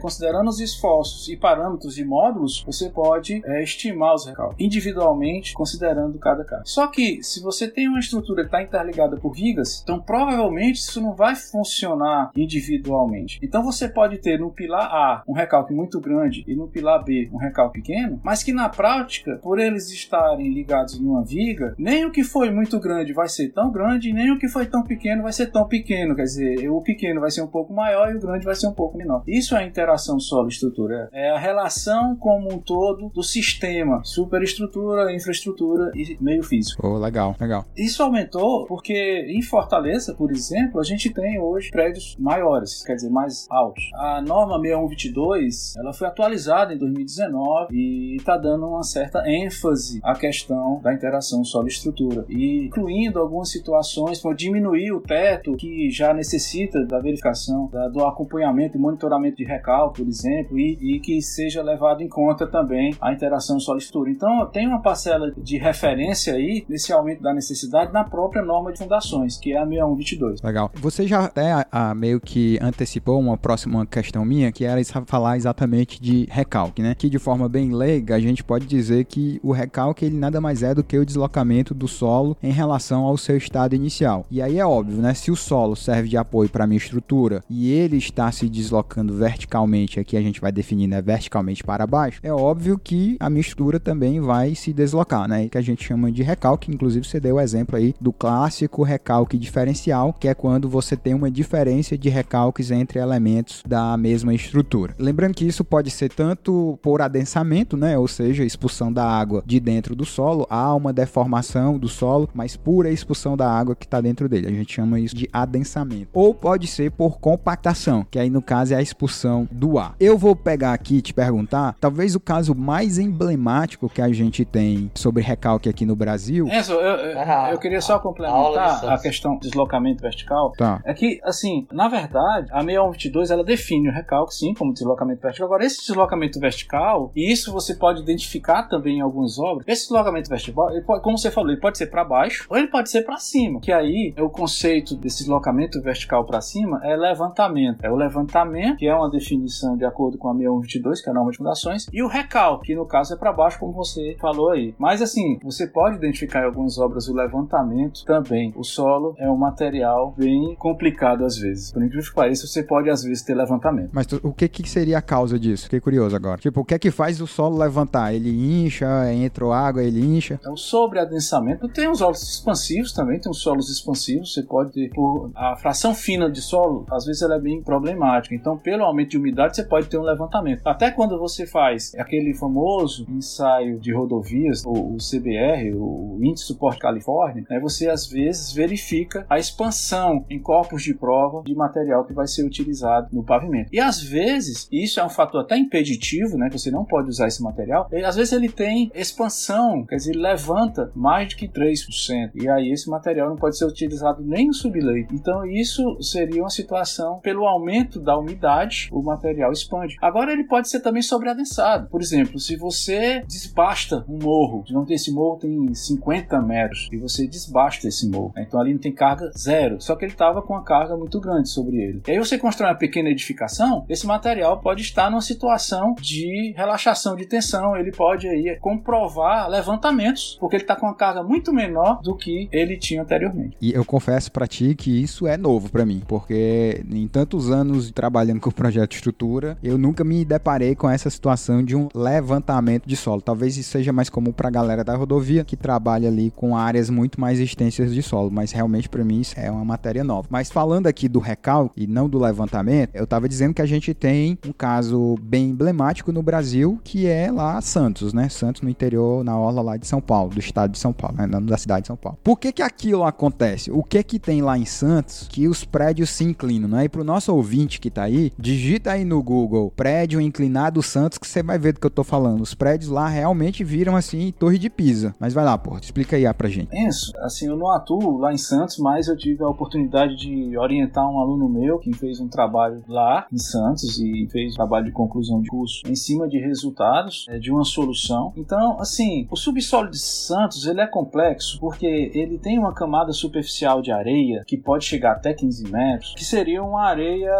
considerando os esforços e parâmetros e módulos, você pode é, estimar os recalques individualmente, considerando cada caso. Só que, se você tem uma estrutura que está interligada por vigas, então provavelmente isso não vai funcionar individualmente. Então, você pode ter no pilar A um recalque muito grande e no pilar B um recalque pequeno, mas que na prática, por eles estarem ligados numa viga, nem o que foi muito grande vai ser tão grande, nem o que foi tão pequeno vai ser tão pequeno. Quer dizer, o pequeno vai ser um pouco maior e o grande vai ser um pouco menor. Isso é interação solo-estrutura. É a relação como um todo do sistema, superestrutura, infraestrutura e meio físico. Oh, legal, legal. Isso aumentou porque em Fortaleza, por exemplo, a gente tem hoje prédios maiores, quer dizer, mais altos. A norma 6122, ela foi atualizada em 2019 e está dando uma certa ênfase à questão da interação solo-estrutura e incluindo algumas situações para diminuir o teto que já necessita da verificação, da, do acompanhamento e monitoramento de recalque, por exemplo, e, e, que seja levado em conta também a interação solo-estrutura. Então, tem uma parcela de referência aí nesse aumento da necessidade na própria norma de fundações, que é a 6122. Legal. Você já até a, a, meio que antecipou uma próxima questão minha, que era falar exatamente de recalque, né? Que de forma bem leiga, a gente pode dizer que o recalque ele nada mais é do que o deslocamento do solo em relação ao seu estado inicial. E aí é óbvio, né? Se o solo serve de apoio para a minha estrutura e ele está se deslocando verticalmente aqui a gente vai definir né, verticalmente para baixo, é óbvio que a mistura também vai se deslocar, né? Que a gente chama de recalque. Inclusive, você deu o exemplo aí do clássico recalque diferencial, que é quando você tem uma diferença de recalques entre elementos da mesma estrutura. Lembrando que isso pode ser tanto por adensamento, né? Ou seja, expulsão da água de dentro do solo, há uma deformação do solo, mas pura expulsão da água que está dentro dele. A gente chama isso de adensamento. Ou pode ser por compactação, que aí no caso é a expulsão do ar. Eu vou pegar aqui e te perguntar, talvez o caso mais emblemático que a gente tem sobre recalque aqui no Brasil. Enzo, eu, eu, ah, eu queria só complementar a, a questão do deslocamento vertical. Tá. É que, assim, na verdade, a 6122 ela define o recalque, sim, como deslocamento vertical. Agora, esse deslocamento vertical, e isso você pode identificar também em algumas obras, esse deslocamento vertical, pode, como você falou, ele pode ser para baixo ou ele pode ser para cima. Que aí, o conceito desse deslocamento vertical para cima é levantamento. É o levantamento, que é uma definição de acordo com a 6122, que é a norma de fundações, e o recalque, que no caso é para baixo, como você falou aí. Mas assim, você pode identificar em algumas obras o levantamento também. O solo é um material bem complicado às vezes. Por incrível que pareça, você pode às vezes ter levantamento. Mas tu, o que, que seria a causa disso? Fiquei curioso agora. Tipo, o que é que faz o solo levantar? Ele incha, entra água, ele incha? Então, sobre adensamento, tem os solos expansivos também, tem os solos expansivos. Você pode ter por a fração fina de solo, às vezes ela é bem problemática. Então, pelo aumento de umidade, você pode ter um levantamento. Até quando você faz aquele famoso ensaio de rodovias, o, o CBR, o Índice Suporte Califórnia, né, você às vezes verifica a expansão em corpos de prova de material que vai ser utilizado no pavimento. E às vezes, isso é um fator até impeditivo, né, que você não pode usar esse material, e, às vezes ele tem expansão, quer dizer, ele levanta mais do que 3%. E aí esse material não pode ser utilizado nem no subleito. Então isso seria uma situação, pelo aumento da umidade, o material expande. Agora ele pode ser também sobreadensado. Por exemplo, se você desbasta um morro, digamos que esse morro tem 50 metros, e você desbasta esse morro, né? então ali não tem carga zero, só que ele estava com uma carga muito grande sobre ele. E aí você constrói uma pequena edificação, esse material pode estar numa situação de relaxação de tensão, ele pode aí comprovar levantamentos, porque ele está com uma carga muito menor do que ele tinha anteriormente. E eu confesso para ti que isso é novo para mim, porque em tantos anos trabalhando com o projeto de estrutura, eu nunca me deparei com essa situação de um levantamento de solo. Talvez isso seja mais comum para a galera da rodovia que trabalha ali com áreas muito mais extensas de solo, mas realmente para mim isso é uma matéria nova. Mas falando aqui do recalque e não do levantamento, eu estava dizendo que a gente tem um caso bem emblemático no Brasil, que é lá Santos, né? Santos no interior, na orla lá de São Paulo, do estado de São Paulo, né? da cidade de São Paulo. Por que que aquilo acontece? O que que tem lá em Santos que os prédios se inclinam, né? E pro nosso ouvinte que tá aí, digita aí no Google prédio inclinado Santos que você vai ver do que eu tô falando. Os prédios lá realmente viram assim torre de Pisa. Mas vai lá, pô, explica aí pra gente. Isso, assim, eu não atuo lá em Santos, mas eu tive a oportunidade de orientar um aluno meu que fez um trabalho lá em Santos e fez um trabalho de conclusão de curso em cima de resultados é, de uma solução. Então, assim, o subsolo de Santos ele é complexo porque ele tem uma camada superficial de areia que pode chegar até 15 metros, que seria uma areia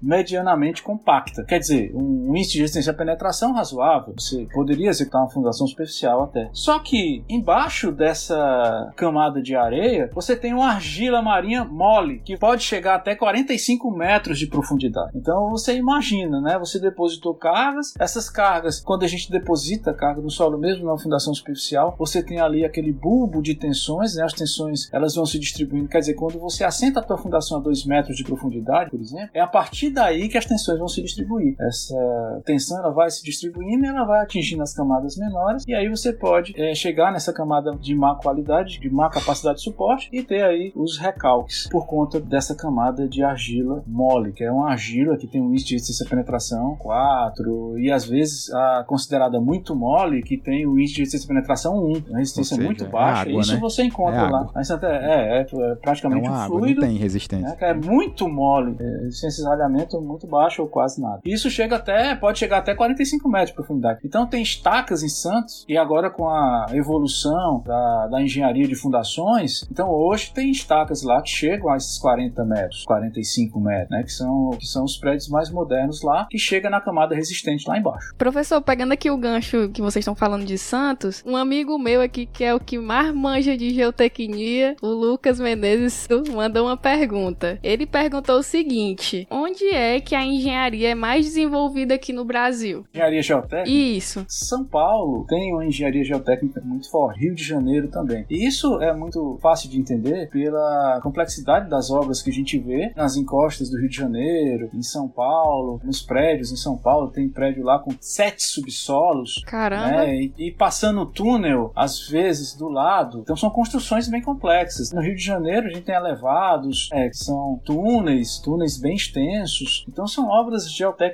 medianamente compacta. Quer dizer, um índice de resistência à penetração razoável. Você poderia executar uma fundação superficial até. Só que embaixo dessa camada de areia, você tem uma argila marinha mole que pode chegar até 45 metros de profundidade. Então você imagina, né? Você depositou cargas, essas cargas, quando a gente deposita carga no solo mesmo na fundação superficial, você tem ali aquele bulbo de tensões, né? As tensões elas vão se distribuindo. Quer dizer, quando você assenta a tua fundação a 2 metros de profundidade, por exemplo, é a partir daí que as tensões vão se distribuir. Essa tensão ela vai se distribuindo e ela vai atingindo as camadas menores, e aí você pode é, chegar nessa camada de má qualidade, de má capacidade de suporte e ter aí os recalques por conta dessa camada de argila mole, que é uma argila que tem um índice de resistência penetração 4 e às vezes a considerada muito mole que tem o índice de resistência penetração 1, uma resistência seja, muito é baixa. Água, isso né? você encontra é lá. É, é, é, praticamente é um água, fluido. Não tem resistência. É, é muito mole, é, resistência de muito baixa ou quase nada. Isso chega até, pode chegar até 45 metros de profundidade. Então tem estacas em Santos e agora com a evolução da, da engenharia de fundações, então hoje tem estacas lá que chegam a esses 40 metros, 45 metros, né? Que são, que são os prédios mais modernos lá, que chega na camada resistente lá embaixo. Professor, pegando aqui o gancho que vocês estão falando de Santos, um amigo meu aqui que é o que mais manja de geotecnia, o Lucas Menezes, mandou uma pergunta. Ele perguntou o seguinte: onde é que a engenharia é mais desenvolvida aqui no Brasil? Engenharia geotécnica? Isso. São Paulo tem uma engenharia geotécnica muito forte, Rio de Janeiro também. E isso é muito fácil de entender pela complexidade das obras que a gente vê nas encostas do Rio de Janeiro, em São Paulo, nos prédios em São Paulo, tem prédio lá com sete subsolos. Caramba. Né? E, e passando túnel, às vezes, do lado. Então são construções bem complexas. No Rio de Janeiro a gente tem elevados, é, que são túneis, túneis bem extensos. Então são obras geotécnicas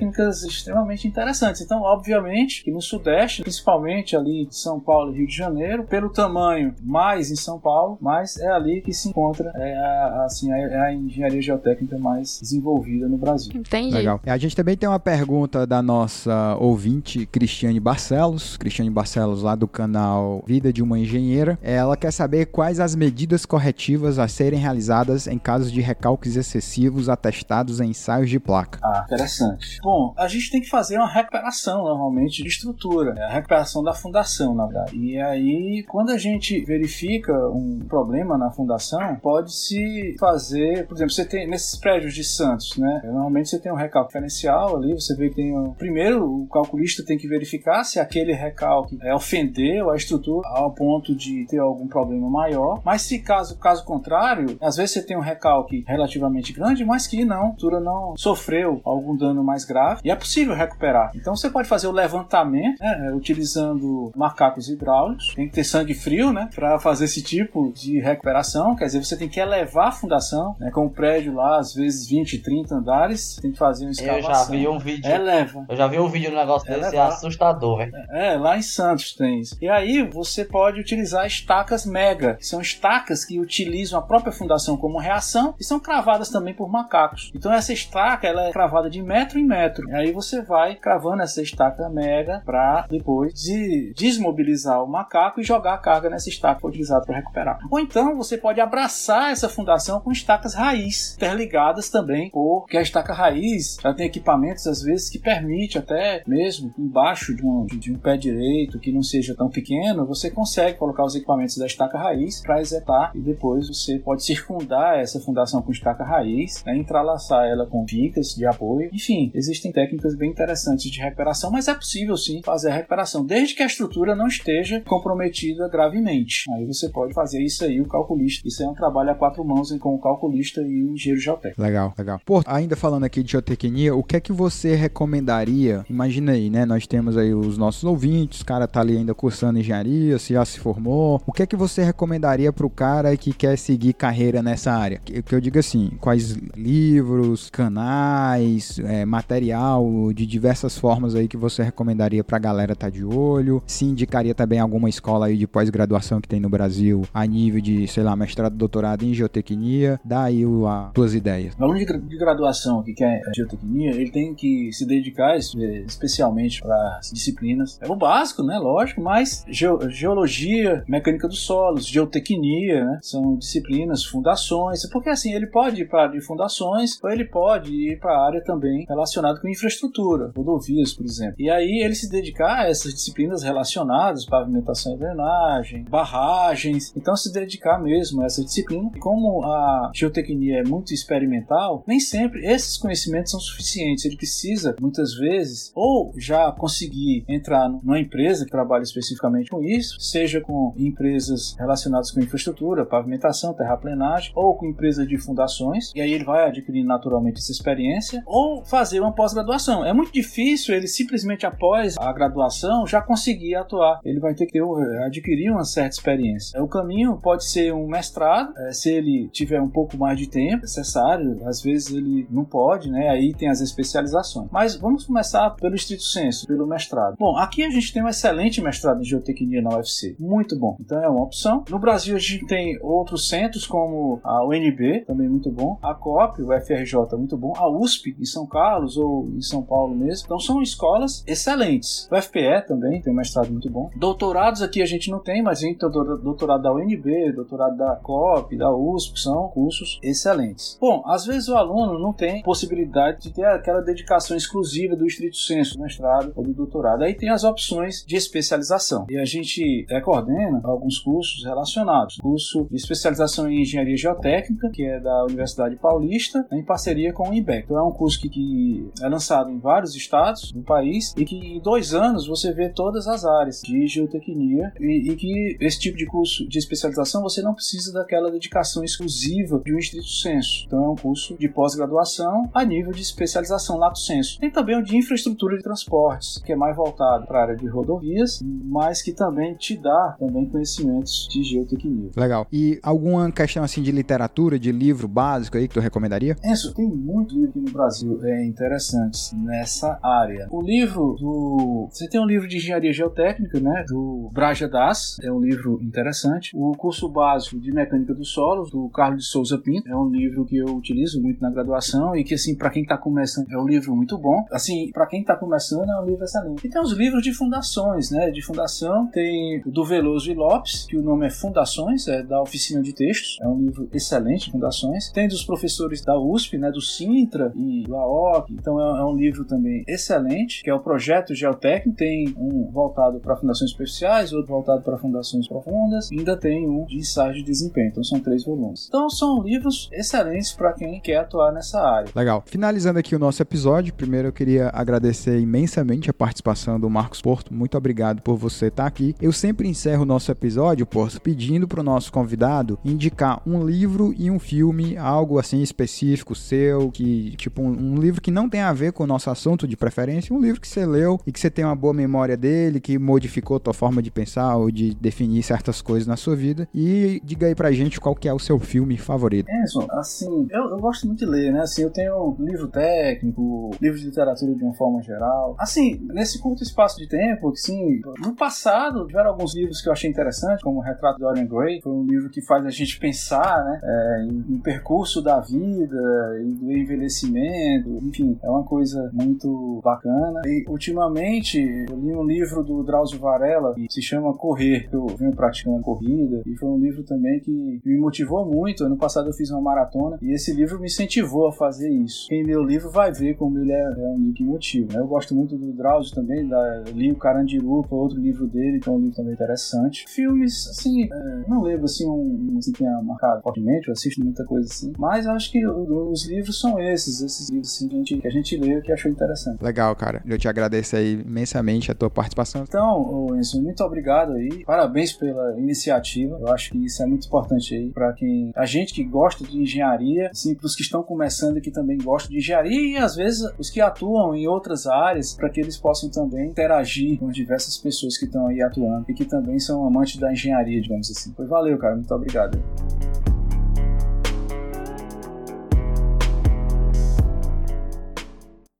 extremamente interessantes. Então, obviamente, que no Sudeste, principalmente ali em São Paulo e Rio de Janeiro, pelo tamanho mais em São Paulo, mas é ali que se encontra é a, assim, a, a engenharia geotécnica mais desenvolvida no Brasil. Entendi. Legal. A gente também tem uma pergunta da nossa ouvinte Cristiane Barcelos. Cristiane Barcelos, lá do canal Vida de uma Engenheira. Ela quer saber quais as medidas corretivas a serem realizadas em casos de recalques excessivos atestados em ensaios de placa. Ah, interessante. Bom, a gente tem que fazer uma recuperação normalmente de estrutura, né? a recuperação da fundação, na verdade. E aí, quando a gente verifica um problema na fundação, pode-se fazer, por exemplo, você tem nesses prédios de Santos, né? Normalmente você tem um recalque diferencial ali, você vê que tem um... primeiro o calculista tem que verificar se aquele recalque é, ofendeu a estrutura ao ponto de ter algum problema maior. Mas se caso caso contrário, às vezes você tem um recalque relativamente grande, mas que não, a estrutura não sofreu algum dano mais e é possível recuperar. Então você pode fazer o levantamento né, é, utilizando macacos hidráulicos. Tem que ter sangue frio, né, para fazer esse tipo de recuperação. Quer dizer, você tem que elevar a fundação, né, com o prédio lá às vezes 20, 30 andares, tem que fazer uma escavação. Eu já vi um vídeo. Eleva. Eu já vi um vídeo do negócio É desse, é assustador, velho. É, lá em Santos tem isso. E aí você pode utilizar estacas mega, que são estacas que utilizam a própria fundação como reação e são cravadas também por macacos. Então essa estaca ela é cravada de metro em metro. E aí você vai cravando essa estaca mega para depois de desmobilizar o macaco e jogar a carga nessa estaca utilizada para recuperar. Ou então você pode abraçar essa fundação com estacas raiz, interligadas também, porque a estaca raiz ela tem equipamentos às vezes que permite até mesmo embaixo de um, de um pé direito que não seja tão pequeno, você consegue colocar os equipamentos da estaca raiz para exetar e depois você pode circundar essa fundação com estaca raiz, né, entrelaçar ela com vigas de apoio. Enfim, existem técnicas bem interessantes de recuperação, mas é possível sim fazer a recuperação, desde que a estrutura não esteja comprometida gravemente. Aí você pode fazer isso aí, o calculista. Isso é um trabalho a quatro mãos com o calculista e o engenheiro geotécnico. Legal, legal. Pô, ainda falando aqui de geotecnia, o que é que você recomendaria? Imagina aí, né? Nós temos aí os nossos ouvintes, o cara tá ali ainda cursando engenharia, se já se formou. O que é que você recomendaria pro cara que quer seguir carreira nessa área? Que, que eu digo assim, quais livros, canais, é, material de diversas formas aí que você recomendaria pra galera tá de olho? Se indicaria também alguma escola aí de pós-graduação que tem no Brasil a nível de, sei lá, mestrado, doutorado em geotecnia? Dá aí o- a, tuas ideias. O aluno de gra- de graduação que quer geotecnia, ele tem que se dedicar eh, especialmente para as disciplinas. É o básico, né? Lógico, mas geo- geologia, mecânica dos solos, geotecnia, né? São disciplinas, fundações. Porque assim, ele pode ir para a de fundações ou ele pode ir para a área também relacionada com infraestrutura, rodovias, por exemplo. E aí ele se dedicar a essas disciplinas relacionadas, pavimentação e drenagem, barragens. Então se dedicar mesmo a essa disciplina. E como a geotecnia é muito experimental, nem sempre esses conhecimentos são suficientes. Ele precisa, muitas vezes, ou já conseguir entrar numa empresa que trabalha especificamente com isso, seja com empresas relacionadas com infraestrutura, pavimentação, terraplenagem, ou com empresas de fundações, e aí ele vai adquirir naturalmente essa experiência, ou fazer uma pós-graduação. É muito difícil ele simplesmente após a graduação já conseguir atuar. Ele vai ter que ter, um- adquirir uma certa experiência. O caminho pode ser um mestrado, eh, se ele tiver um pouco mais de tempo necessário, às vezes ele não pode, né? Aí tem as especializações. Mas vamos começar pelo estrito senso, pelo mestrado. Bom, aqui a gente tem um excelente mestrado em geotecnia na UFC, muito bom. Então é uma opção. No Brasil a gente tem outros centros como a UNB, também muito bom, a COP, o FRJ, muito bom, a USP em São Carlos em São Paulo mesmo. Então são escolas excelentes. O FPE também tem um mestrado muito bom. Doutorados aqui a gente não tem, mas a gente tem doutorado da UNB, doutorado da COP, da USP, são cursos excelentes. Bom, às vezes o aluno não tem possibilidade de ter aquela dedicação exclusiva do estrito senso do mestrado ou do doutorado. Aí tem as opções de especialização. E a gente é, coordena alguns cursos relacionados. Curso de especialização em engenharia geotécnica, que é da Universidade Paulista, em parceria com o IBEC. Então é um curso que, que é lançado em vários estados do país e que em dois anos você vê todas as áreas de geotecnia e, e que esse tipo de curso de especialização você não precisa daquela dedicação exclusiva de um estrito senso. Então é um curso de pós-graduação a nível de especialização lato senso. Tem também o de infraestrutura de transportes, que é mais voltado para a área de rodovias, mas que também te dá também conhecimentos de geotecnia. Legal. E alguma questão assim de literatura, de livro básico aí que tu recomendaria? Isso, tem muito livro aqui no Brasil é, interessantes nessa área. O livro do. Você tem um livro de engenharia geotécnica, né? Do Braja Das, é um livro interessante. O curso básico de mecânica dos solos, do Carlos de Souza Pinto, é um livro que eu utilizo muito na graduação e que, assim, para quem está começando, é um livro muito bom. Assim, para quem está começando, é um livro excelente. E tem os livros de fundações, né? De fundação, tem o do Veloso e Lopes, que o nome é Fundações, é da Oficina de Textos, é um livro excelente, Fundações. Tem dos professores da USP, né? Do Sintra e do AOC, então é, é um livro também excelente, que é o Projeto Geotécnico, tem um voltado para fundações especiais, outro voltado para fundações profundas, e ainda tem um de ensaio de desempenho, então são três volumes. Então são livros excelentes para quem quer atuar nessa área. Legal. Finalizando aqui o nosso episódio, primeiro eu queria agradecer imensamente a participação do Marcos Porto. Muito obrigado por você estar aqui. Eu sempre encerro o nosso episódio, Porto, pedindo para o nosso convidado indicar um livro e um filme, algo assim específico seu, que tipo um, um livro que não tem a ver com o nosso assunto de preferência, um livro que você leu e que você tem uma boa memória dele, que modificou tua forma de pensar ou de definir certas coisas na sua vida. E diga aí pra gente qual que é o seu filme favorito. É, assim, eu, eu gosto muito de ler, né? Assim, eu tenho livro técnico, livro de literatura de uma forma geral. Assim, nesse curto espaço de tempo, assim, no passado tiveram alguns livros que eu achei interessantes, como o Retrato de Dorian Gray, foi um livro que faz a gente pensar, né? É, em, em percurso da vida e do envelhecimento, enfim, é uma coisa muito bacana. E ultimamente eu li um livro do Drauzio Varela que se chama Correr, que eu venho praticando corrida, e foi um livro também que me motivou muito. Ano passado eu fiz uma maratona e esse livro me incentivou a fazer isso. Quem lê o livro vai ver como ele é, é um livro que motiva. Eu gosto muito do Drauzio também, da, li o Carandiru, foi outro livro dele, que é um livro também interessante. Filmes, assim, é, não lembro assim um, assim, tenha marcado fortemente, eu assisto muita coisa assim, mas acho que os livros são esses, esses livros assim, que, a gente, gente lê que achou interessante. Legal, cara. Eu te agradeço aí imensamente a tua participação. Então, Enzo, muito obrigado aí. Parabéns pela iniciativa. Eu acho que isso é muito importante aí para quem a gente que gosta de engenharia, sim, para os que estão começando e que também gostam de engenharia e às vezes os que atuam em outras áreas, para que eles possam também interagir com diversas pessoas que estão aí atuando e que também são amantes da engenharia, digamos assim. Foi valeu, cara. Muito obrigado.